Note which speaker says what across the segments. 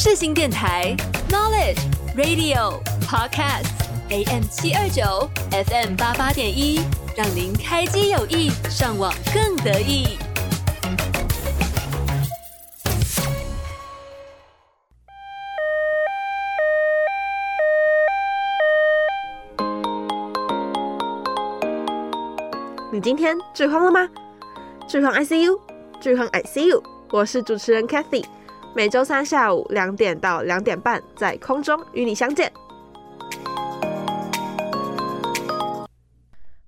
Speaker 1: 世新电台 Knowledge Radio Podcast AM 七二九 FM 八八点一，让您开机有意，上网更得意。
Speaker 2: 你今天剧荒了吗？剧荒 ICU，剧荒 ICU，我是主持人 Cathy。每周三下午两点到两点半，在空中与你相见。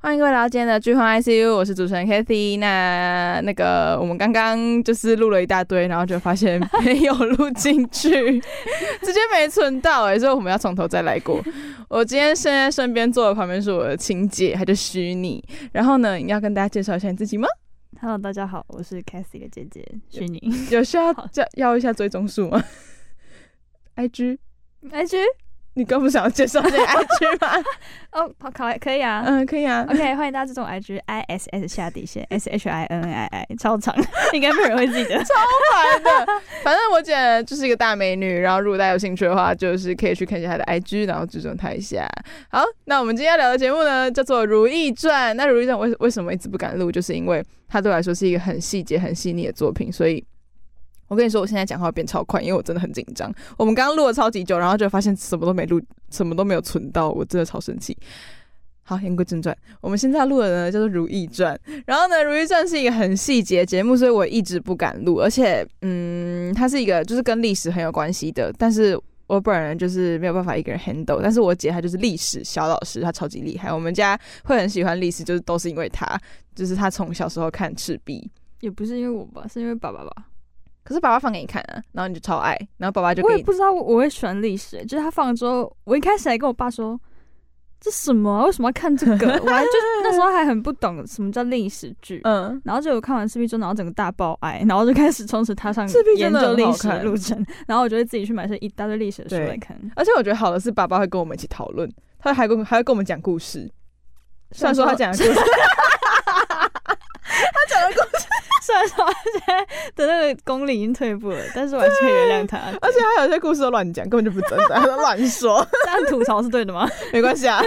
Speaker 3: 欢迎各位来到今天的剧荒 ICU，我是主持人 Kathy。那那个我们刚刚就是录了一大堆，然后就发现没有录进去，直接没存到哎、欸，所以我们要从头再来过。我今天现在身边坐的旁边是我的亲姐，她叫虚拟。然后呢，你要跟大家介绍一下你自己吗
Speaker 4: ？Hello，大家好，我是 Cathy 的姐姐徐宁。
Speaker 3: 有需要 叫要一下追踪数吗？IG，IG，你刚不是想要介绍这个 IG 吗？
Speaker 4: 哦，好，可可以啊，
Speaker 3: 嗯，可以啊。
Speaker 4: OK，欢迎大家这种 IG，I S S 下底线 S H I N I I，超长，应该没有人会记得，
Speaker 3: 超烦的。反正我姐就是一个大美女，然后如果大家有兴趣的话，就是可以去看一下她的 IG，然后追踪她一下。好，那我们今天要聊的节目呢，叫做《如懿传》。那《如懿传》为为什么一直不敢录，就是因为它对我来说是一个很细节、很细腻的作品，所以。我跟你说，我现在讲话变超快，因为我真的很紧张。我们刚刚录了超级久，然后就发现什么都没录，什么都没有存到，我真的超生气。好，言归正传，我们现在录的呢叫做《如懿传》，然后呢，《如懿传》是一个很细节节目，所以我一直不敢录。而且，嗯，它是一个就是跟历史很有关系的，但是我本人就是没有办法一个人 handle。但是我姐她就是历史小老师，她超级厉害。我们家会很喜欢历史，就是都是因为她，就是她从小时候看赤壁，
Speaker 4: 也不是因为我吧，是因为爸爸吧。
Speaker 3: 可是爸爸放给你看啊，然后你就超爱，然后爸爸就。
Speaker 4: 我也不知道我会喜欢历史，就是他放了之后，我一开始还跟我爸说，这什么啊？为什么要看这个？我还就那时候还很不懂什么叫历史剧，嗯，然后就有看完赤壁之后，然后整个大爆爱，然后就开始从此踏上 研究历史的路程，然后我就会自己去买些一大堆历史的书来看。
Speaker 3: 而且我觉得好的是爸爸会跟我们一起讨论，他还跟还会跟我们讲故事，虽然说他讲的故事。虽然说他现在的那个功力已经退步了，但是我还是可以原谅他。而且他有些故事都乱讲，根本就不真的，他都乱说。
Speaker 4: 这样吐槽是对的吗？
Speaker 3: 没关系啊。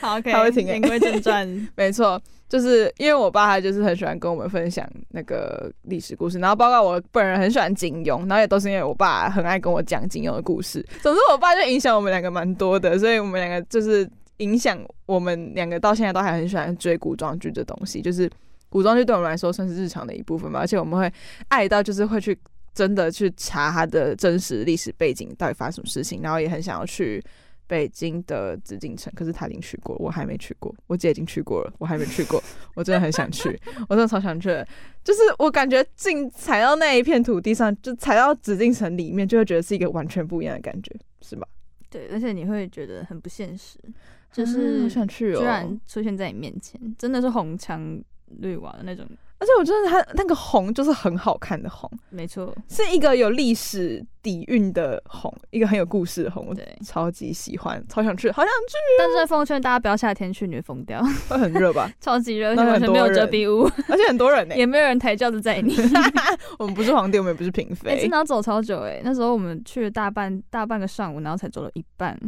Speaker 4: 好，OK。
Speaker 3: 他会听。
Speaker 4: 言归正传，
Speaker 3: 没错，就是因为我爸他就是很喜欢跟我们分享那个历史故事，然后包括我本人很喜欢金庸，然后也都是因为我爸很爱跟我讲金庸的故事。总之，我爸就影响我们两个蛮多的，所以我们两个就是影响我们两个到现在都还很喜欢追古装剧的东西，就是。古装剧对我们来说算是日常的一部分吧，而且我们会爱到就是会去真的去查它的真实历史背景到底发生什么事情，然后也很想要去北京的紫禁城，可是他已经去过，我还没去过，我姐已经去过了，我还没去过，我真的很想去，我真的超想去，就是我感觉进踩到那一片土地上，就踩到紫禁城里面，就会觉得是一个完全不一样的感觉，是吧？
Speaker 4: 对，而且你会觉得很不现实，就是
Speaker 3: 想去哦，
Speaker 4: 居然出现在你面前，真的是红墙。绿瓦的那种，
Speaker 3: 而且我觉得它那个红就是很好看的红，
Speaker 4: 没错，
Speaker 3: 是一个有历史底蕴的红，一个很有故事的红，
Speaker 4: 对，
Speaker 3: 超级喜欢，超想去，好想去。
Speaker 4: 但是奉劝大家不要夏天去，你会疯掉，
Speaker 3: 会很热吧？
Speaker 4: 超级热，而且完全没有遮蔽物，
Speaker 3: 而且很多人呢，
Speaker 4: 也没有人抬轿子载你。
Speaker 3: 我们不是皇帝，我们也不是嫔妃，
Speaker 4: 真的要走超久哎！那时候我们去了大半大半个上午，然后才走了一半。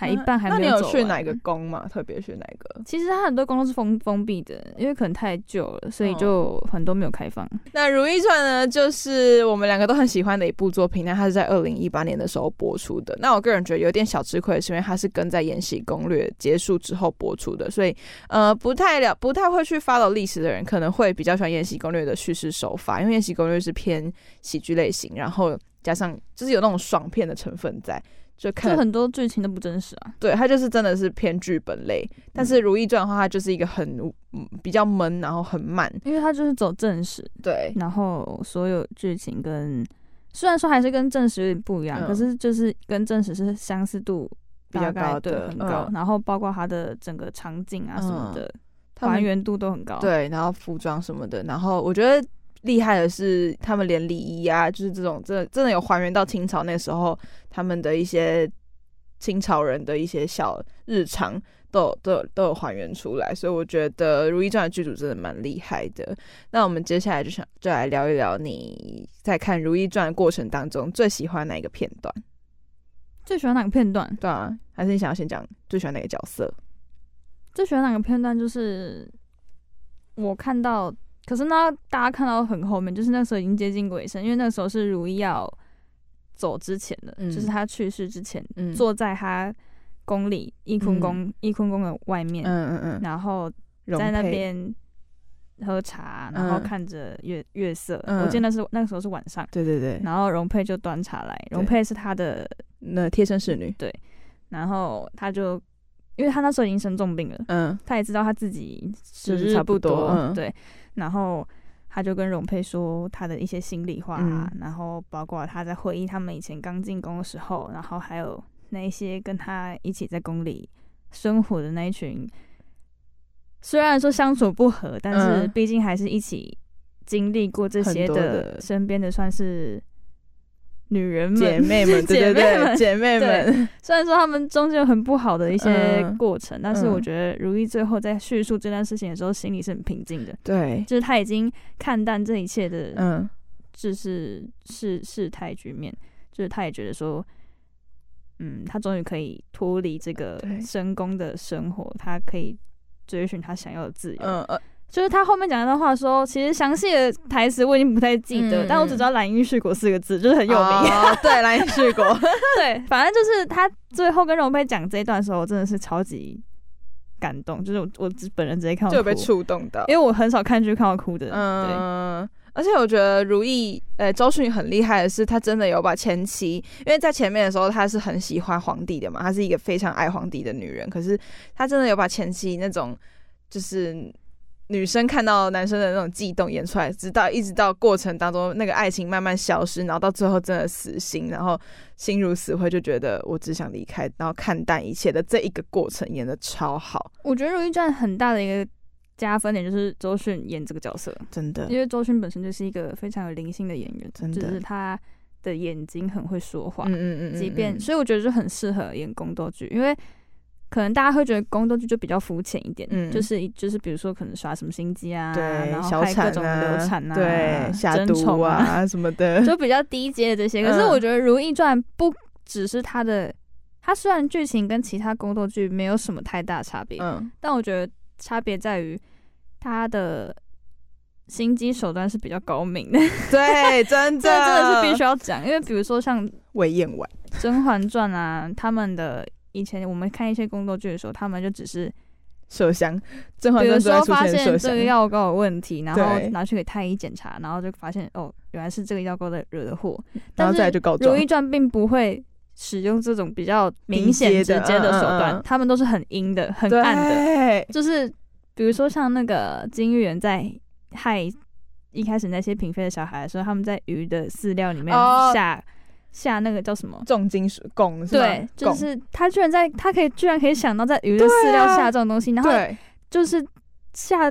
Speaker 4: 还一半还没有走。
Speaker 3: 那你有去哪个宫吗？特别去哪个？
Speaker 4: 其实它很多宫都是封封闭的，因为可能太旧了，所以就很多没有开放。
Speaker 3: 嗯、那《如懿传》呢，就是我们两个都很喜欢的一部作品。那它是在二零一八年的时候播出的。那我个人觉得有点小吃亏，是因为它是跟在《延禧攻略》结束之后播出的，所以呃不太了不太会去 follow 历史的人，可能会比较喜欢《延禧攻略》的叙事手法，因为《延禧攻略》是偏喜剧类型，然后加上就是有那种爽片的成分在。就看
Speaker 4: 就很多剧情都不真实啊，
Speaker 3: 对，它就是真的是偏剧本类。但是《如懿传》的话，它就是一个很比较闷，然后很慢，
Speaker 4: 因为它就是走正史。
Speaker 3: 对，
Speaker 4: 然后所有剧情跟虽然说还是跟正史有点不一样，嗯、可是就是跟正史是相似度比较高的，很高。嗯、然后包括它的整个场景啊什么的，还、嗯、原度都很高。
Speaker 3: 对，然后服装什么的，然后我觉得。厉害的是，他们连礼仪啊，就是这种真的真的有还原到清朝那时候他们的一些清朝人的一些小日常都有都有都有还原出来，所以我觉得《如懿传》的剧组真的蛮厉害的。那我们接下来就想就来聊一聊你在看《如懿传》的过程当中最喜欢哪一个片段？
Speaker 4: 最喜欢哪个片段？
Speaker 3: 对啊，还是你想要先讲最喜欢哪个角色？
Speaker 4: 最喜欢哪个片段？就是我看到，可是呢，大家看到很后面，就是那时候已经接近尾声，因为那时候是如懿要走之前的，嗯、就是他去世之前，嗯、坐在他宫里翊坤宫翊坤宫的外面，嗯嗯嗯，然后在那边喝茶，然后看着月月色。嗯、我记得那是那个时候是晚上，
Speaker 3: 对对对。
Speaker 4: 然后容佩就端茶来，容佩是他的
Speaker 3: 那贴身侍女，
Speaker 4: 对。然后他就，因为他那时候已经生重病了，嗯，他也知道他自己时日差不多，嗯、对。然后他就跟容佩说他的一些心里话，嗯、然后包括他在回忆他们以前刚进宫的时候，然后还有。那一些跟他一起在宫里生活的那一群，虽然说相处不和，但是毕竟还是一起经历过这些的，身边的算是女人们、
Speaker 3: 姐妹们，对对对，姐妹们。
Speaker 4: 虽然说他们中间有很不好的一些过程，但是我觉得如懿最后在叙述这段事情的时候，心里是很平静的。
Speaker 3: 对，
Speaker 4: 就是他已经看淡这一切的，嗯，就是事事态局面，就是他也觉得说。嗯，他终于可以脱离这个深宫的生活，对他可以追寻他想要的自由。嗯呃，就是他后面讲那段话说，其实详细的台词我已经不太记得，嗯、但我只知道“蓝因絮果”四个字，就是很有名。
Speaker 3: 哦、对，“蓝因絮果”。
Speaker 4: 对，反正就是他最后跟荣佩讲这一段的时候，我真的是超级感动，就是我我本人直接看到哭
Speaker 3: 就被触动到，
Speaker 4: 因为我很少看剧看到哭的。嗯。
Speaker 3: 对而且我觉得如懿，呃，周迅很厉害的是，她真的有把前期，因为在前面的时候，她是很喜欢皇帝的嘛，她是一个非常爱皇帝的女人。可是她真的有把前期那种，就是女生看到男生的那种悸动演出来，直到一直到过程当中那个爱情慢慢消失，然后到最后真的死心，然后心如死灰，就觉得我只想离开，然后看淡一切的这一个过程演的超好。
Speaker 4: 我觉得《如懿传》很大的一个。加分点就是周迅演这个角色，
Speaker 3: 真的，
Speaker 4: 因为周迅本身就是一个非常有灵性的演员，真的，就是他的眼睛很会说话，嗯嗯嗯，即便，所以我觉得就很适合演宫斗剧，因为可能大家会觉得宫斗剧就比较肤浅一点，嗯，就是就是比如说可能耍什么心机啊，
Speaker 3: 对，
Speaker 4: 然后拍各种流产啊，
Speaker 3: 对，下毒啊 什么的，
Speaker 4: 就比较低阶的这些。可是我觉得《如懿传》不只是它的，它虽然剧情跟其他宫斗剧没有什么太大差别，嗯，但我觉得差别在于。他的心机手段是比较高明的，
Speaker 3: 对，真的，这
Speaker 4: 真的是必须要讲，因为比如说像《
Speaker 3: 魏嬿婉》《
Speaker 4: 甄嬛传》啊，他们的以前我们看一些宫斗剧的时候，他们就只是
Speaker 3: 麝香，甄嬛传比如
Speaker 4: 说发现这个药膏有问题，然后拿去给太医检查，然后就发现哦，原来是这个药膏的惹的祸，
Speaker 3: 然后再来就告状。
Speaker 4: 《如懿传》并不会使用这种比较明显直接的手段，嗯嗯嗯他们都是很阴的、很暗的，对就是。比如说像那个金玉人在害一开始那些嫔妃的小孩的时候，他们在鱼的饲料里面下、oh, 下那个叫什么
Speaker 3: 重金属汞？
Speaker 4: 对，就是他居然在他可以居然可以想到在鱼的饲料下这种东西，啊、然后就是下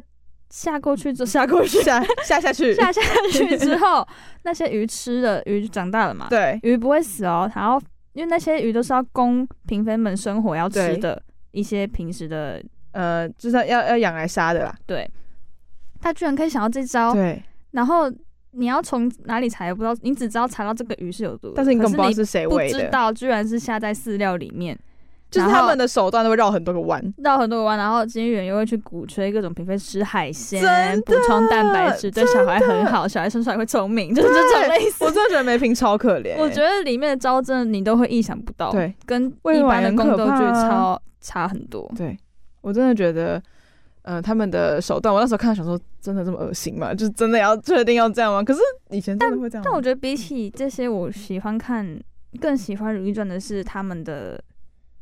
Speaker 4: 下过去就下过去
Speaker 3: 下 下下去
Speaker 4: 下下去之后，那些鱼吃了鱼就长大了嘛？
Speaker 3: 对，
Speaker 4: 鱼不会死哦。然后因为那些鱼都是要供嫔妃们生活要吃的一些平时的。
Speaker 3: 呃，就是要要养来杀的啦。
Speaker 4: 对，他居然可以想到这招。
Speaker 3: 对，
Speaker 4: 然后你要从哪里查也不知道，你只知道查到这个鱼是有毒，
Speaker 3: 但是你根本不知道是谁喂的。
Speaker 4: 不知道，居然是下在饲料里面，
Speaker 3: 就是他们的手段都会绕很多个弯，
Speaker 4: 绕很多个弯。然后金玉缘又会去鼓吹各种嫔妃吃海鲜，补充蛋白质，对小孩很好，小孩生出来会聪明，就是这种类似。
Speaker 3: 我真的觉得梅嫔超可怜。
Speaker 4: 我觉得里面的招真的你都会意想不到，对，跟一般的宫斗剧超差很多，
Speaker 3: 对。我真的觉得，呃，他们的手段，我那时候看到想说，真的这么恶心吗？就是真的要确定要这样吗？可是以前真的会这样。
Speaker 4: 但我觉得比起这些，我喜欢看，更喜欢《如懿传》的是他们的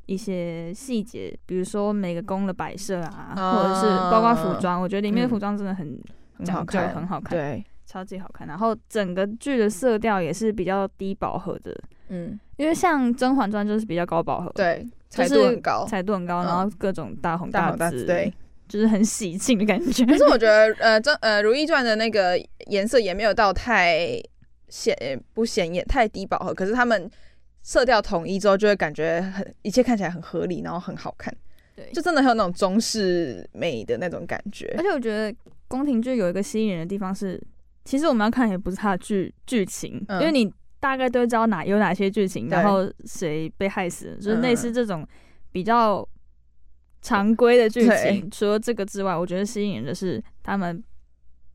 Speaker 4: 一些细节，比如说每个宫的摆设啊，啊或者是包括服装，我觉得里面的服装真的很很好看，很好看，对，超级好看。然后整个剧的色调也是比较低饱和的，嗯，因为像《甄嬛传》就是比较高饱和，
Speaker 3: 对。彩度很高，
Speaker 4: 彩度很高，然后各种大红大紫，对，就是很喜庆的感觉。
Speaker 3: 可是我觉得，呃，这呃《如懿传》的那个颜色也没有到太显不显眼，太低饱和。可是他们色调统一之后，就会感觉很一切看起来很合理，然后很好看。对，就真的很有那种中式美的那种感觉。
Speaker 4: 而且我觉得宫廷剧有一个吸引人的地方是，其实我们要看也不是它的剧剧情，嗯，因为你大概都会知道哪有哪些剧情，然后谁被害死，就是类似这种比较常规的剧情。除了这个之外，我觉得吸引人的是他们。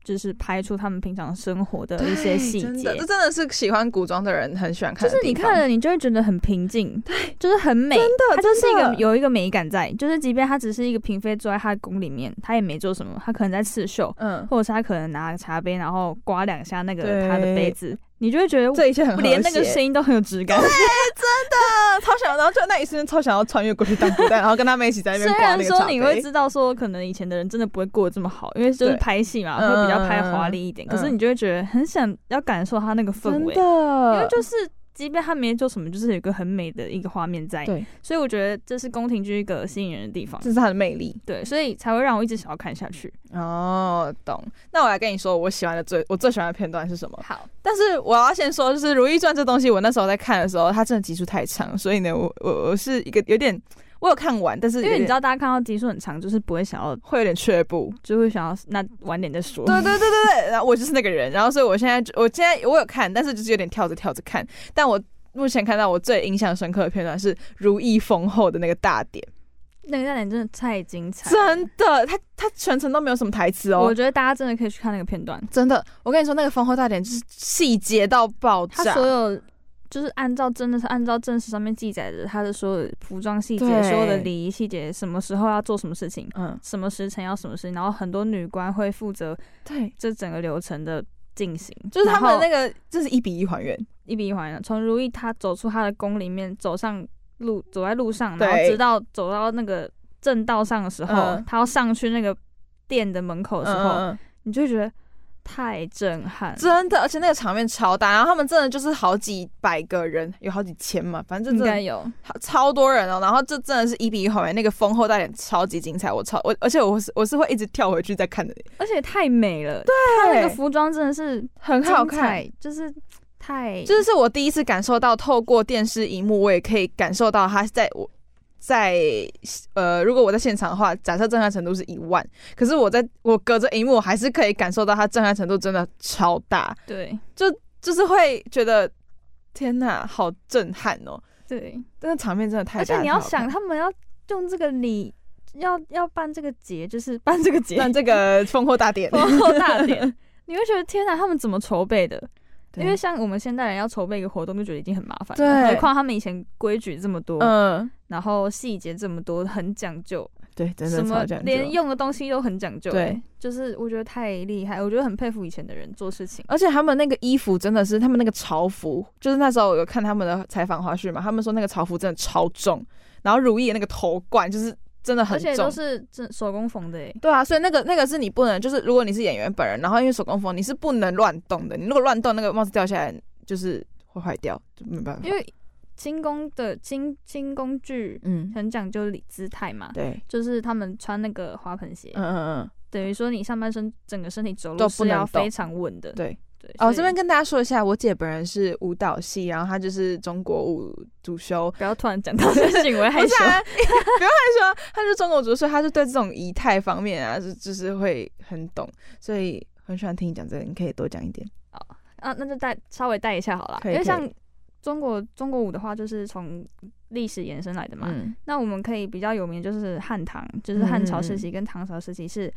Speaker 4: 就是拍出他们平常生活的一些细节，
Speaker 3: 这真的是喜欢古装的人很喜欢看。
Speaker 4: 就是你看了，你就会觉得很平静，对，就是很美。真的，它就是一个有一个美感在。就是即便他只是一个嫔妃坐在他的宫里面，他也没做什么，他可能在刺绣，嗯，或者是他可能拿个茶杯，然后刮两下那个他的杯子。你就会觉得这一切很连那个声音都很有质感，对，
Speaker 3: 真的超想要，然后就那一瞬间超想要穿越过去当古代，然后跟他们一起在那边。虽然说
Speaker 4: 你会知道说，可能以前的人真的不会过得这么好，因为就是拍戏嘛，会比较拍华丽一点。可是你就会觉得很想要感受他那个氛围，因为就是。即便他没做什么，就是有一个很美的一个画面在。对，所以我觉得这是宫廷剧一个吸引人的地方，
Speaker 3: 这是它的魅力。
Speaker 4: 对，所以才会让我一直想要看下去。
Speaker 3: 哦，懂。那我来跟你说，我喜欢的最我最喜欢的片段是什么？
Speaker 4: 好，
Speaker 3: 但是我要先说，就是《如懿传》这东西，我那时候在看的时候，它真的集数太长，所以呢，我我我是一个有点。我有看完，但是
Speaker 4: 因为你知道，大家看到集数很长，就是不会想要，
Speaker 3: 会有点却步，
Speaker 4: 就会想要那晚点再说。
Speaker 3: 对对对对对，然后我就是那个人，然后所以我现在，我现在我有看，但是就是有点跳着跳着看。但我目前看到我最印象深刻的片段是如意丰后的那个大典，
Speaker 4: 那个大典真的太精彩，
Speaker 3: 真的，他他全程都没有什么台词哦。
Speaker 4: 我觉得大家真的可以去看那个片段，
Speaker 3: 真的，我跟你说，那个丰厚大典就是细节到爆炸，
Speaker 4: 他所有。就是按照真的是按照正史上面记载的他的所有服装细节，所有的礼仪细节，什么时候要做什么事情，嗯，什么时辰要什么事情，然后很多女官会负责对这整个流程的进行，
Speaker 3: 就是他们那个就是一比一还原，
Speaker 4: 一比一还原。从如意她走出她的宫里面，走上路，走在路上，然后直到走到那个正道上的时候，她要上去那个殿的门口的时候，你就觉得。太震撼，
Speaker 3: 真的，而且那个场面超大，然后他们真的就是好几百个人，有好几千嘛，反正应该有超多人哦。然后这真的是一比一还原，那个丰厚大典超级精彩，我超我，而且我是我是会一直跳回去再看的，
Speaker 4: 而且太美了，
Speaker 3: 对，
Speaker 4: 他那个服装真的是很好看，就是太，
Speaker 3: 就是是我第一次感受到透过电视荧幕，我也可以感受到他在我。在呃，如果我在现场的话，假设震撼程度是一万，可是我在我隔着荧幕，我还是可以感受到它震撼程度真的超大。
Speaker 4: 对，
Speaker 3: 就就是会觉得天哪，好震撼哦。
Speaker 4: 对，
Speaker 3: 那个场面真的太大。而
Speaker 4: 且你要想，他们要用这个礼，要要办这个节，就是办这个节，
Speaker 3: 办这个 烽火大典，
Speaker 4: 烽火大典，你会觉得天哪，他们怎么筹备的？因为像我们现代人要筹备一个活动，就觉得已经很麻烦了。对，何况他们以前规矩这么多，嗯，然后细节这么多，很讲究。
Speaker 3: 对，真的超讲究。
Speaker 4: 连用的东西都很讲究。对，就是我觉得太厉害，我觉得很佩服以前的人做事情。
Speaker 3: 而且他们那个衣服真的是，他们那个朝服，就是那时候我有看他们的采访花絮嘛，他们说那个朝服真的超重，然后如懿的那个头冠就是。真的很重，而且
Speaker 4: 都是真手工缝的诶。
Speaker 3: 对啊，所以那个那个是你不能，就是如果你是演员本人，然后因为手工缝，你是不能乱动的。你如果乱动，那个帽子掉下来就是会坏掉，就没办法。
Speaker 4: 因为清宫的清清宫剧，嗯，很讲究礼姿态嘛。对，就是他们穿那个花盆鞋，嗯嗯嗯，等于说你上半身整个身体走路是要非常稳的。对。
Speaker 3: 哦，这边跟大家说一下，我姐本人是舞蹈系，然后她就是中国舞主修。
Speaker 4: 不要突然讲到这个行为 害羞，不要害
Speaker 3: 羞，她是中国主修，她是对这种仪态方面啊，就就是会很懂，所以很喜欢听你讲这个，你可以多讲一点。
Speaker 4: 哦，啊，那就带稍微带一下好了，因为像中国中国舞的话，就是从历史延伸来的嘛。嗯。那我们可以比较有名，就是汉唐，就是汉朝时期跟唐朝时期是。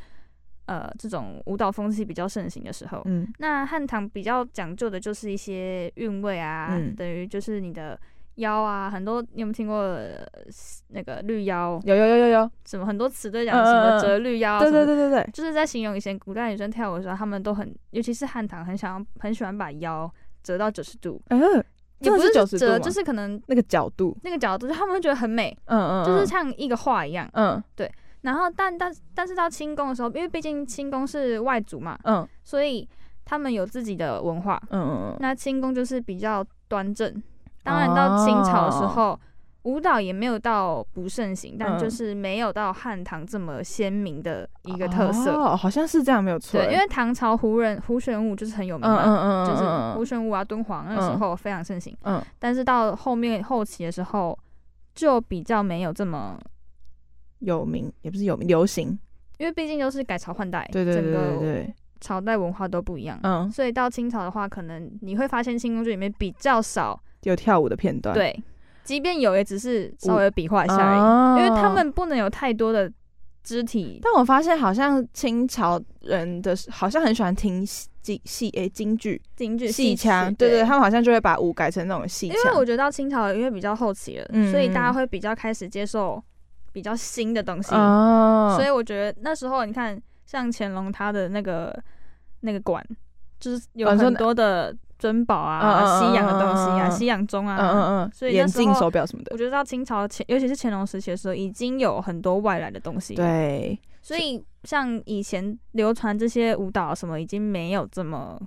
Speaker 4: 呃，这种舞蹈风气比较盛行的时候，嗯，那汉唐比较讲究的就是一些韵味啊，嗯、等于就是你的腰啊，很多你有没有听过、呃、那个绿腰？
Speaker 3: 有有有有有，
Speaker 4: 什么很多词都讲什么折绿腰，
Speaker 3: 对对对对对，
Speaker 4: 就是在形容以前古代女生跳舞的时候，她们都很，尤其是汉唐，很想要很喜欢把腰折到九十度，嗯，也不是九十度，就是可能
Speaker 3: 那个角度，
Speaker 4: 那个角度，就他们会觉得很美，嗯嗯，就是像一个画一样，嗯，对。然后，但但但是到清宫的时候，因为毕竟清宫是外族嘛，嗯，所以他们有自己的文化，嗯嗯嗯。那清宫就是比较端正。当然到清朝的时候，哦、舞蹈也没有到不盛行，嗯、但就是没有到汉唐这么鲜明的一个特色。
Speaker 3: 哦，好像是这样，没有错。
Speaker 4: 对，因为唐朝胡人胡旋舞就是很有名嘛，嗯嗯嗯，就是胡旋舞啊、敦煌那时候非常盛行，嗯。但是到后面后期的时候，就比较没有这么。
Speaker 3: 有名，也不是有名，流行。
Speaker 4: 因为毕竟都是改朝换代，
Speaker 3: 对对对对对，
Speaker 4: 朝代文化都不一样。嗯，所以到清朝的话，可能你会发现清宫剧里面比较少
Speaker 3: 有跳舞的片段。
Speaker 4: 对，即便有，也只是稍微比划一下而已，哦，因为他们不能有太多的肢体。
Speaker 3: 但我发现好像清朝人的好像很喜欢听戏戏诶京剧，
Speaker 4: 京剧
Speaker 3: 戏腔，对对，他们好像就会把舞改成那种戏腔。
Speaker 4: 因为我觉得到清朝因为比较后期了，嗯，所以大家会比较开始接受。比较新的东西，oh. 所以我觉得那时候你看，像乾隆他的那个那个馆，就是有很多的珍宝啊、uh, 西洋的东西啊、uh, 西洋钟啊，嗯嗯嗯，所以
Speaker 3: 眼镜、手表什么的。
Speaker 4: 我觉得到清朝前，尤其是乾隆时期的时候，已经有很多外来的东西。
Speaker 3: 对，
Speaker 4: 所以像以前流传这些舞蹈什么，已经没有这么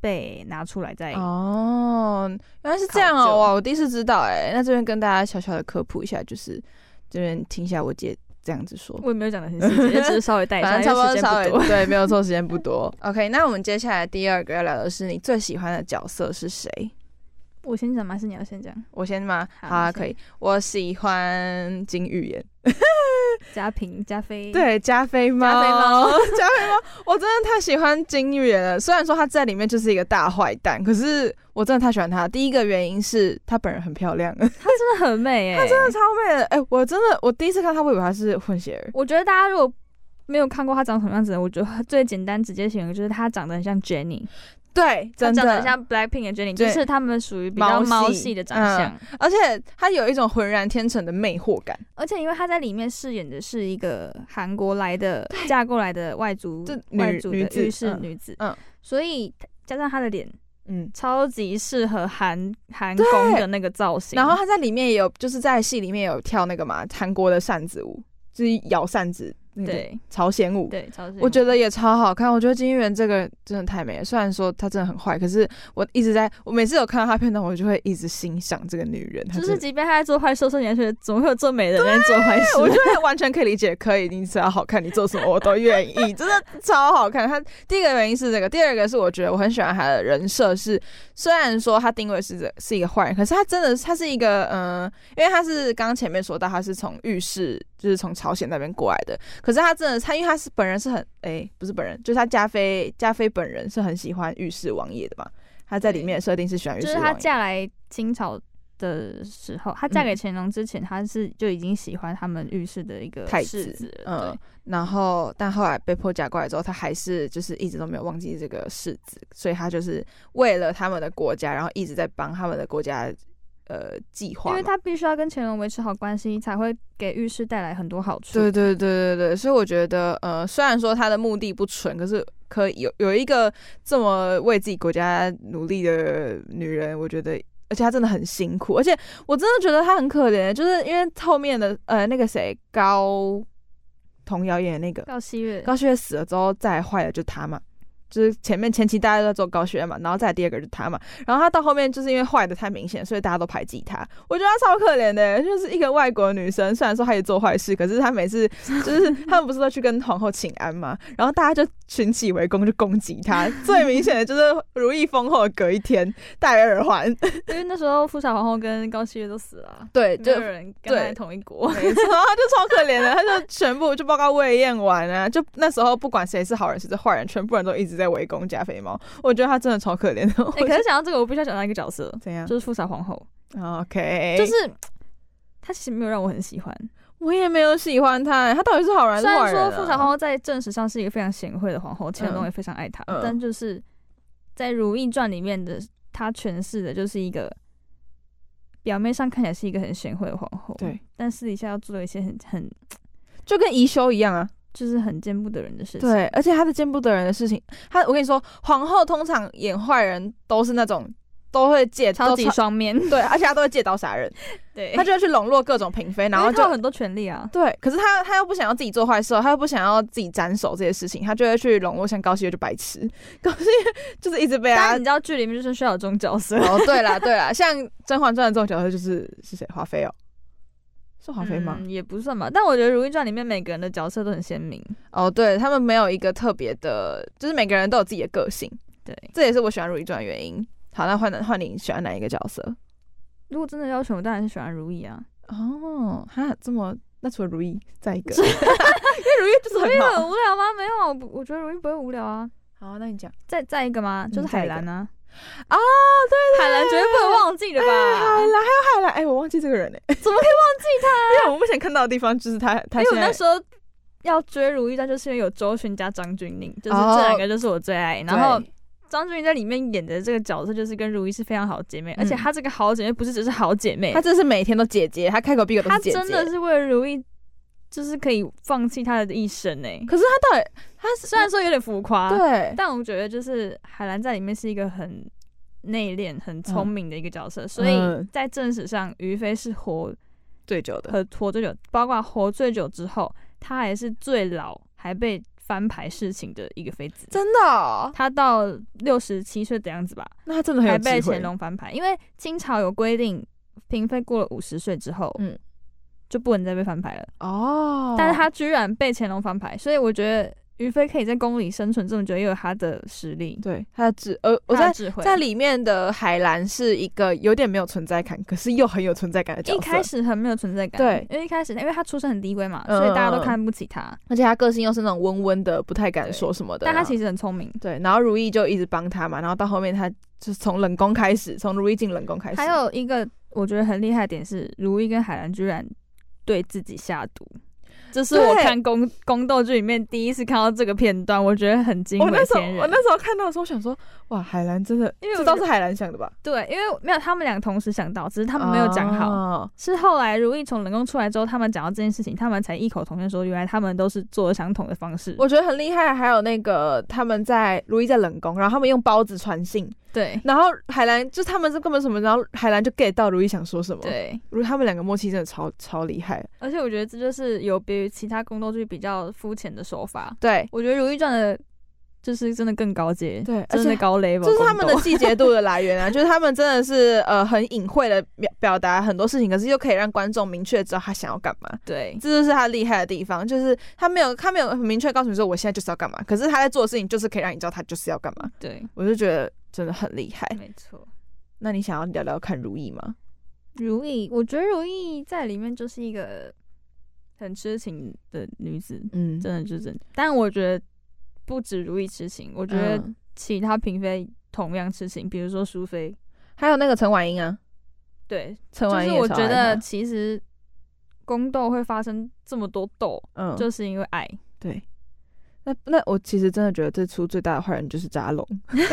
Speaker 4: 被拿出来在
Speaker 3: 哦。Oh, 原来是这样哦，哇，我第一次知道哎。那这边跟大家小小的科普一下，就是。这边听一下我姐这样子说，
Speaker 4: 我也没有讲的很细节，只是稍微带一下，
Speaker 3: 反正差不多稍微对，没有错，时间不多。OK，那我们接下来第二个要聊的是你最喜欢的角色是谁？
Speaker 4: 我先讲吗？还是你要先讲？
Speaker 3: 我先吗？好啊，可以。我喜欢金玉妍。
Speaker 4: 加平加菲，
Speaker 3: 对加菲猫，加菲猫，加菲猫，我真的太喜欢金玉妍了。虽然说他在里面就是一个大坏蛋，可是我真的太喜欢他。第一个原因是他本人很漂亮，他真
Speaker 4: 的很美哎、欸，
Speaker 3: 他真的超美的哎、欸！我真的，我第一次看他，我以为他是混血儿。
Speaker 4: 我觉得大家如果没有看过他长什么样子，我觉得最简单直接形容就是他长得很像 Jennie。
Speaker 3: 对，真的，
Speaker 4: 长得像 Blackpink 的 Jennie，就是他们属于比较猫系的长相，嗯，
Speaker 3: 而且她有一种浑然天成的魅惑感。
Speaker 4: 而且因为她在里面饰演的是一个韩国来的嫁过来的外族外族的浴室女子，嗯，所以加上她的脸，嗯，超级适合韩韩宫的那个造型。
Speaker 3: 然后他在里面也有，就是在戏里面有跳那个嘛韩国的扇子舞，就是摇扇子。对，朝鲜舞，
Speaker 4: 对，朝鲜舞，
Speaker 3: 我觉得也超好看。我觉得金玉妍这个真的太美了。虽然说她真的很坏，可是我一直在，我每次有看到她片段，我就会一直欣赏这个女人。
Speaker 4: 就是即便她在做坏事，说你还觉得怎么会有这么美的人做坏事？
Speaker 3: 我觉得完全可以理解。可以，你只要好看，你做什么我都愿意。真的超好看。她第一个原因是这个，第二个是我觉得我很喜欢她的人设。是虽然说她定位是这是一个坏人，可是她真的她是一个嗯、呃，因为她是刚刚前面说到她是从浴室，就是从朝鲜那边过来的。可是她真的她。因为他是本人是很哎、欸，不是本人，就是他加菲加菲本人是很喜欢御史王爷的嘛。他在里面的设定是喜欢御史王爷。
Speaker 4: 就是他嫁来清朝的时候，她嫁给乾隆之前，他是就已经喜欢他们御史的一个
Speaker 3: 太子。嗯，然后但后来被迫嫁过来之后，他还是就是一直都没有忘记这个世子，所以他就是为了他们的国家，然后一直在帮他们的国家。呃，计划，
Speaker 4: 因为他必须要跟乾隆维持好关系，才会给浴室带来很多好处。
Speaker 3: 对对对对对，所以我觉得，呃，虽然说他的目的不纯，可是可以有有一个这么为自己国家努力的女人，我觉得，而且她真的很辛苦，而且我真的觉得她很可怜，就是因为后面的呃那个谁高童瑶演的那个
Speaker 4: 高希月，
Speaker 3: 高希月死了之后，再坏的就他嘛。就是前面前期大家都在做高学嘛，然后再第二个就是他嘛，然后他到后面就是因为坏的太明显，所以大家都排挤他。我觉得他超可怜的，就是一个外国女生，虽然说她也做坏事，可是她每次 就是他们不是都去跟皇后请安嘛，然后大家就群起围攻，就攻击她。最明显的就是如意封后隔一天戴耳环，
Speaker 4: 因为那时候富察皇后跟高希月都死了，
Speaker 3: 对，就
Speaker 4: 有人跟在同一国，
Speaker 3: 没错，她就超可怜的，他就全部就报告魏嬿完啊，就那时候不管谁是好人谁是坏人，全部人都一直。在围攻加菲猫，我觉得他真的超可怜的。
Speaker 4: 可是讲到这个，我必须要讲到一个角色，
Speaker 3: 怎样？
Speaker 4: 就是富察皇后。
Speaker 3: OK，
Speaker 4: 就是他其实没有让我很喜欢，
Speaker 3: 我也没有喜欢他。他到底是好人还是坏人？虽然
Speaker 4: 说富察皇后在正史上是一个非常贤惠的皇后，乾隆也非常爱她，嗯、但就是在《如懿传》里面的她诠释的就是一个表面上看起来是一个很贤惠的皇后，
Speaker 3: 对，
Speaker 4: 但私底下要做一些很很
Speaker 3: 就跟宜修一样啊。
Speaker 4: 就是很见不得人的事情，
Speaker 3: 对，而且他的见不得人的事情，他我跟你说，皇后通常演坏人都是那种都会借
Speaker 4: 超级双面，
Speaker 3: 对，而且他都会借刀杀人，
Speaker 4: 对，
Speaker 3: 他就会去笼络各种嫔妃，然后就
Speaker 4: 很多权利啊，
Speaker 3: 对，可是他他又不想要自己做坏事，他又不想要自己斩首这些事情，他就会去笼络像高希月就白痴，高希月就是一直被他，
Speaker 4: 你知道剧里面就是需要有这种角色，
Speaker 3: 哦，对啦对啦，像《甄嬛传》的这种角色就是是谁？华妃哦。是华妃吗？
Speaker 4: 嗯，也不算吧。但我觉得《如懿传》里面每个人的角色都很鲜明
Speaker 3: 哦，对，他们没有一个特别的，就是每个人都有自己的个性。
Speaker 4: 对，
Speaker 3: 这也是我喜欢《如懿传》的原因。好，那换换你喜欢哪一个角色？
Speaker 4: 如果真的要求，我当然是喜欢如懿啊。
Speaker 3: 哦，哈，这么那除了如懿，再一个 因为如懿就是。很
Speaker 4: 无聊吗？没有，我觉得如懿不会无聊啊。
Speaker 3: 好，那你讲，
Speaker 4: 再再一个吗？就是海兰啊。
Speaker 3: 啊，对，
Speaker 4: 海兰绝对不能忘记的吧？
Speaker 3: 海兰还有海兰，哎，我忘记这个人哎，
Speaker 4: 怎么可以忘记他？
Speaker 3: 因为我目前看到的地方就是他，他。
Speaker 4: 因为我那时候要追如懿传，就是因为有周迅加张钧甯，就是这两个就是我最爱。然后张钧甯在里面演的这个角色，就是跟如懿是非常好姐妹，而且她这个好姐妹不是只是好姐妹，
Speaker 3: 她真是每天都姐姐，她开口闭口都是姐姐，
Speaker 4: 她真的是为了如懿，就是可以放弃他的一生哎。
Speaker 3: 可是他到底，他
Speaker 4: 虽然说有点浮夸，
Speaker 3: 对，
Speaker 4: 但我觉得就是海兰在里面是一个很。内敛、很聪明的一个角色，嗯、所以在正史上，于妃是活
Speaker 3: 最久的，
Speaker 4: 和活最久，包括活最久之后，她还是最老还被翻牌事情的一个妃子。
Speaker 3: 真的、哦，
Speaker 4: 她到六十七岁的样子吧？
Speaker 3: 那她真的很有
Speaker 4: 还被乾隆翻牌，因为清朝有规定，嫔妃过了五十岁之后，嗯，就不能再被翻牌了。哦，但是他居然被乾隆翻牌，所以我觉得。于飞可以在宫里生存这么久，也有他的实力，
Speaker 3: 对他的智，呃，我在在里面的海兰是一个有点没有存在感，可是又很有存在感的角色。
Speaker 4: 一开始很没有存在感，
Speaker 3: 对，
Speaker 4: 因为一开始因为他出身很低微嘛，所以大家都看不起他，嗯，
Speaker 3: 而且他个性又是那种温温的，不太敢说什么的。
Speaker 4: 但他其实很聪明，
Speaker 3: 对。然后如懿就一直帮他嘛，然后到后面他就是从冷宫开始，从如懿进冷宫开始。
Speaker 4: 还有一个我觉得很厉害的点是，如懿跟海兰居然对自己下毒。这是我看宫宫斗剧里面第一次看到这个片段，我觉得很惊为天人。
Speaker 3: 我那时候看到的时候，想说，哇，海兰真的，因为这都是海兰想的吧？
Speaker 4: 对，因为没有他们俩同时想到，只是他们没有讲好。哦、是后来如懿从冷宫出来之后，他们讲到这件事情，他们才异口同声说，原来他们都是做了相同的方式。
Speaker 3: 我觉得很厉害。还有那个他们在如懿在冷宫，然后他们用包子传信。
Speaker 4: 对，
Speaker 3: 然后海兰就他们是根本什么，然后海兰就 get 到如意想说什么。
Speaker 4: 对，
Speaker 3: 如他们两个默契真的超超厉害，
Speaker 4: 而且我觉得这就是有别于其他宫斗剧比较肤浅的手法。
Speaker 3: 对，
Speaker 4: 我觉得《如懿传》的就是真的更高阶，
Speaker 3: 对，
Speaker 4: 真的高 level，
Speaker 3: 这是他们的细节度的来源啊，就是他们真的是呃很隐晦的表表达很多事情，可是又可以让观众明确知道他想要干嘛。
Speaker 4: 对，
Speaker 3: 这就是他厉害的地方，就是他没有他没有很明确告诉你说我现在就是要干嘛，可是他在做的事情就是可以让你知道他就是要干嘛。
Speaker 4: 对，
Speaker 3: 我就觉得。真的很厉害，
Speaker 4: 没错。
Speaker 3: 那你想要聊聊看如意吗？
Speaker 4: 如意，我觉得如意在里面就是一个很痴情的女子，嗯，真的就是真的。但我觉得不止如懿痴情，我觉得其他嫔妃同样痴情，比如说淑妃，
Speaker 3: 还有那个陈婉英啊。
Speaker 4: 对，陈婉英。就是我觉得其实宫斗会发生这么多斗，嗯，就是因为爱。
Speaker 3: 对。那那我其实真的觉得这出最大的坏人就是扎龙。真的，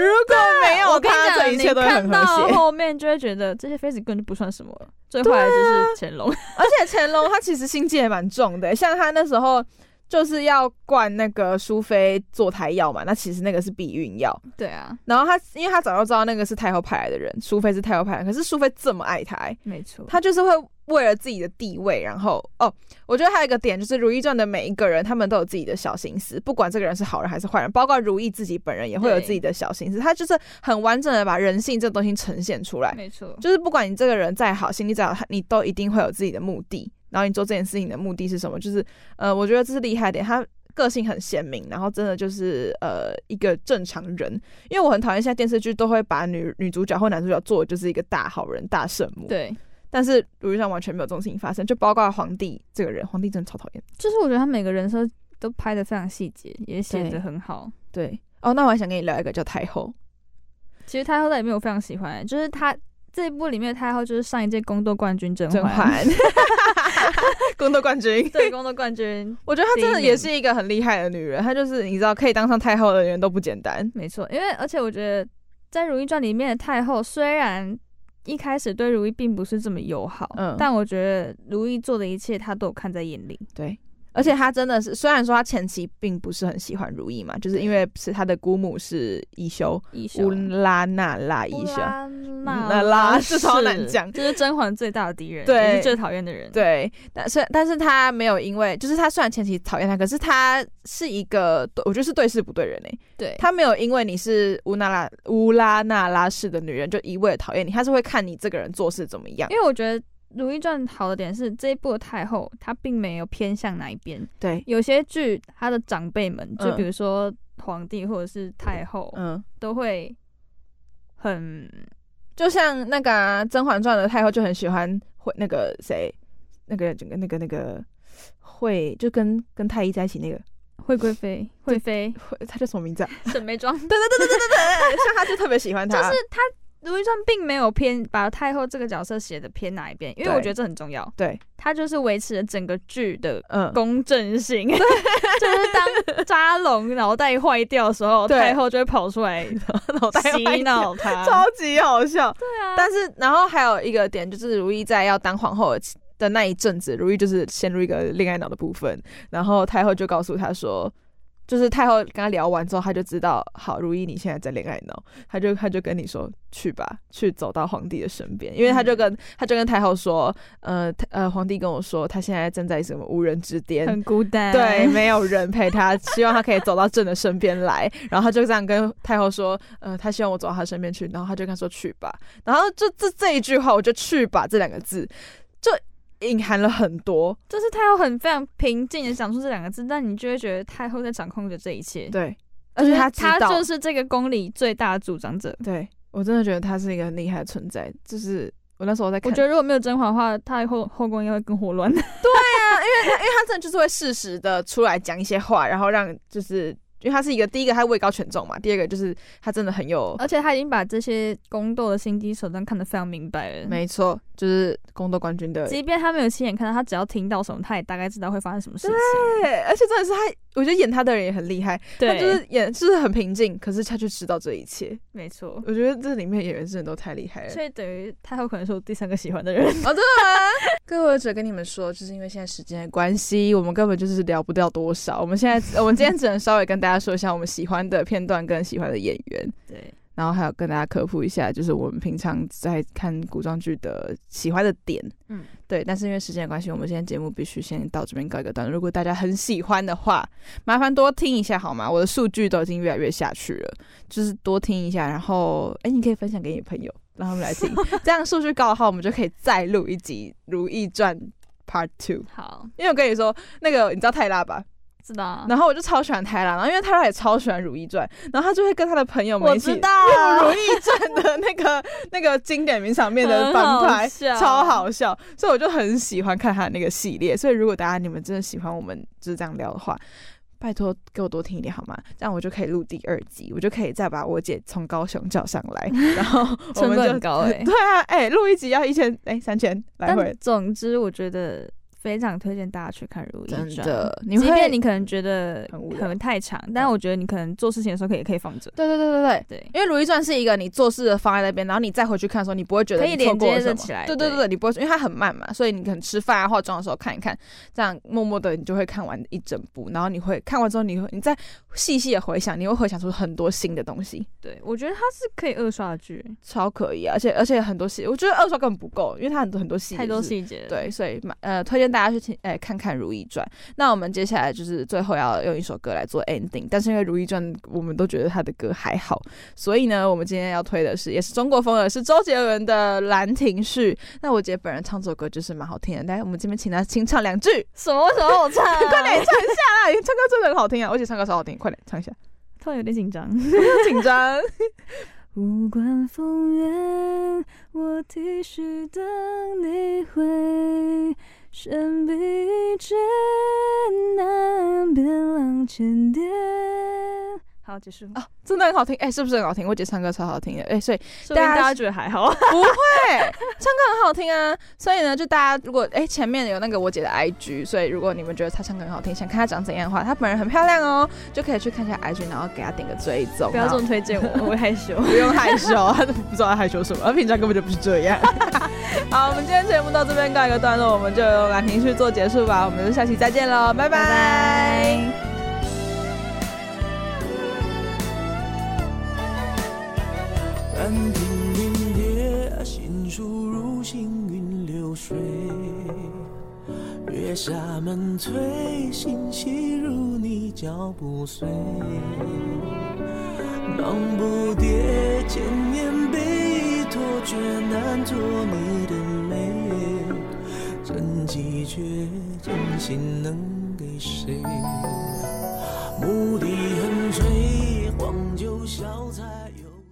Speaker 3: 如果没有他，这一切都会很和
Speaker 4: 谐。后面就会觉得这些妃子根本就不算什么了。最坏的就是乾隆，
Speaker 3: 而且乾隆他其实心机也蛮重的，像他那时候就是要灌那个苏菲坐胎药嘛，那其实那个是避孕药。
Speaker 4: 对啊，
Speaker 3: 然后他因为他早就知道那个是太后派来的人，苏菲是太后派来，可是苏菲这么爱他，
Speaker 4: 没错，
Speaker 3: 他就是会。为了自己的地位，然后哦，我觉得还有一个点就是《如懿传》的每一个人，他们都有自己的小心思，不管这个人是好人还是坏人，包括如懿自己本人也会有自己的小心思。他就是很完整的把人性这个东西呈现出来。
Speaker 4: 没错，
Speaker 3: 就是不管你这个人再好，心地再好，你都一定会有自己的目的。然后你做这件事情的目的是什么？就是呃，我觉得这是厉害点。他个性很鲜明，然后真的就是呃一个正常人。因为我很讨厌现在电视剧都会把女女主角或男主角做的就是一个大好人、大圣母。
Speaker 4: 对。
Speaker 3: 但是如懿上完全没有这种事情发生，就包括皇帝这个人，皇帝真的超讨厌。
Speaker 4: 就是我觉得他每个人设都拍的非常细节，也写的很好。
Speaker 3: 对，对哦，那我还想跟你聊一个叫太后。
Speaker 4: 其实太后在里面我非常喜欢，就是他这一部里面的太后就是上一届宫斗冠军甄嬛。
Speaker 3: 宫斗冠军，
Speaker 4: 对，宫斗冠军。
Speaker 3: 我觉得她真的也是一个很厉害的女人，她就是你知道可以当上太后的人都不简单。
Speaker 4: 没错，因为而且我觉得在《如懿传》里面的太后虽然。一开始对如懿并不是这么友好，嗯，但我觉得如懿做的一切，她都有看在眼里。
Speaker 3: 对，而且他真的是，虽然说他前期并不是很喜欢如意嘛，就是因为是他的姑母是宜修，乌拉那拉宜修，那拉是超难讲，
Speaker 4: 这是甄嬛最大的敌人，
Speaker 3: 对，
Speaker 4: 也是最讨厌的人。
Speaker 3: 对，但是但是他没有因为，就是他虽然前期讨厌他，可是他是一个，我觉得是对事不对人诶、欸。
Speaker 4: 对，
Speaker 3: 他没有因为你是乌那拉乌拉那拉氏的女人就一味的讨厌你，他是会看你这个人做事怎么样。
Speaker 4: 因为我觉得《如懿传》好的点是这一部的太后，她并没有偏向哪一边。
Speaker 3: 对，
Speaker 4: 有些剧她的长辈们，就比如说皇帝或者是太后，嗯，都会很，
Speaker 3: 就像那个、啊《甄嬛传》的太后就很喜欢会那个谁。那个整个那个那个会，就跟跟太医在一起那个
Speaker 4: 惠贵妃，惠妃，
Speaker 3: 她叫什么名字啊？
Speaker 4: 沈眉庄。对
Speaker 3: 对对对对对对，像她就特别喜欢她，
Speaker 4: 就是他。《如懿传》并没有偏把太后这个角色写的偏哪一边，因为我觉得这很重要。
Speaker 3: 对，
Speaker 4: 他就是维持了整个剧的公正性。嗯、就是当扎龙脑袋坏掉的时候，太后就会跑出来脑袋洗脑他，
Speaker 3: 超级好笑。
Speaker 4: 对啊，
Speaker 3: 但是然后还有一个点就是，如懿在要当皇后的那一阵子，如懿就是陷入一个恋爱脑的部分，然后太后就告诉她说。就是太后跟他聊完之后，他就知道，好，如懿你现在在恋爱脑，他就他就跟你说去吧，去走到皇帝的身边，因为他就跟、嗯、他就跟太后说，呃呃，皇帝跟我说他现在正在什么无人之巅，
Speaker 4: 很孤单，
Speaker 3: 对，没有人陪他，希望他可以走到朕的身边来，然后他就这样跟太后说，呃，他希望我走到他身边去，然后他就跟他说去吧，然后就这这一句话，我就去吧这两个字，就。隐含了很多，
Speaker 4: 就是太后很非常平静的讲出这两个字，但你就会觉得太后在掌控着这一切。
Speaker 3: 对，而且他
Speaker 4: 他就是这个宫里最大的主张者。
Speaker 3: 对，我真的觉得他是一个很厉害的存在。就是我那时候在看，
Speaker 4: 我觉得如果没有甄嬛的话，太后后宫应该会更混乱。对
Speaker 3: 啊，因为他因为他真的就是会适时的出来讲一些话，然后让就是。因为他是一个第一个，他位高权重嘛。第二个就是他真的很有，
Speaker 4: 而且他已经把这些宫斗的心机手段看得非常明白了。
Speaker 3: 没错，就是宫斗冠军的。
Speaker 4: 即便他没有亲眼看到，他只要听到什么，他也大概知道会发生什么事情。
Speaker 3: 对，而且真的是他，我觉得演他的人也很厉害。对，他就是演，就是很平静，可是他却知道这一切。
Speaker 4: 没错，
Speaker 3: 我觉得这里面演员真的都太厉害了。
Speaker 4: 所以等于他有可能是我第三个喜欢的人。
Speaker 3: 哦，真的吗？各位只跟你们说，就是因为现在时间的关系，我们根本就是聊不掉多少。我们现在，我们今天只能稍微跟大家说一下我们喜欢的片段跟喜欢的演员。
Speaker 4: 对。
Speaker 3: 然后还有跟大家科普一下，就是我们平常在看古装剧的喜欢的点，嗯，对。但是因为时间的关系，我们今天节目必须先到这边告一个段落。如果大家很喜欢的话，麻烦多听一下好吗？我的数据都已经越来越下去了，就是多听一下。然后，哎，你可以分享给你朋友，让他们来听。这样数据高的话，我们就可以再录一集《如懿传》Part Two。
Speaker 4: 好，
Speaker 3: 因为我跟你说，那个你知道泰拉吧？
Speaker 4: 知道，
Speaker 3: 然后我就超喜欢泰辣，然后因为泰辣也超喜欢《如懿传》，然后他就会跟他的朋友们一起用《如懿传》的那个 那个经典名场面的翻拍，超好笑，所以我就很喜欢看他的那个系列。所以如果大家你们真的喜欢我们就是这样聊的话，拜托给我多听一点好吗？这样我就可以录第二集，我就可以再把我姐从高雄叫上来，然后我们就
Speaker 4: 高哎、欸，
Speaker 3: 对啊，哎、欸，录一集要一千哎三千来回。
Speaker 4: 总之我觉得。非常推荐大家去看《如懿传》，
Speaker 3: 真的，
Speaker 4: 即便你可能觉得可能太长，但是我觉得你可能做事情的时候可以可以放着。
Speaker 3: 对对对对对对，因为《如懿传》是一个你做事的放在那边，然后你再回去看的时候，你不会觉得你错过了什么。
Speaker 4: 起来。
Speaker 3: 对对对，你不会，因为它很慢嘛，所以你可能吃饭啊、化妆的时候看一看，这样默默的你就会看完一整部，然后你会看完之后，你会你再细细的回想，你会回想出很多新的东西。
Speaker 4: 对，我觉得它是可以二刷的剧，
Speaker 3: 超可以啊！而且而且很多细，我觉得二刷根本不够，因为它很多很多细节，
Speaker 4: 太多细节。
Speaker 3: 对，所以呃，推荐大家去听，哎，看。看《如懿传》，那我们接下来就是最后要用一首歌来做 ending，但是因为《如懿传》我们都觉得他的歌还好，所以呢，我们今天要推的是也是中国风的，是周杰伦的《兰亭序》。那我觉得本人唱这首歌就是蛮好听的，来，我们这边请他清唱两句。
Speaker 4: 什么？为什么我唱？
Speaker 3: 快点唱一下啦！你唱歌真的很好听啊，我姐唱歌超好听，快点唱一下。
Speaker 4: 突然有点紧张，
Speaker 3: 紧张。
Speaker 4: 无关风月，我提序等你回。身笔一卷，难辨郎千点。好，结束
Speaker 3: 啊。真的很好听，哎、欸，是不是很好听？我姐唱歌超好听的，哎、欸，所以大家
Speaker 4: 大家觉得还好？
Speaker 3: 不会，唱歌很好听啊。所以呢，就大家如果哎、欸、前面有那个我姐的 IG，所以如果你们觉得她唱歌很好听，想看她长怎样的话，她本人很漂亮哦，就可以去看一下 IG，然后给她点个追踪。
Speaker 4: 不要这么推荐我，我会害羞。
Speaker 3: 不用害羞，她都不知道她害羞什么，她平常根本就不是这样。好，我们今天节目到这边告一个段落，我们就用兰亭序做结束吧。我们就下期再见喽，拜拜。拜拜。
Speaker 5: 兰亭临别，新书如行云流水。月下门推，心细如你脚步碎。忙不迭，千年碑拓，却难作你的美。真迹却真心能给谁？牧笛横吹，黄酒小菜。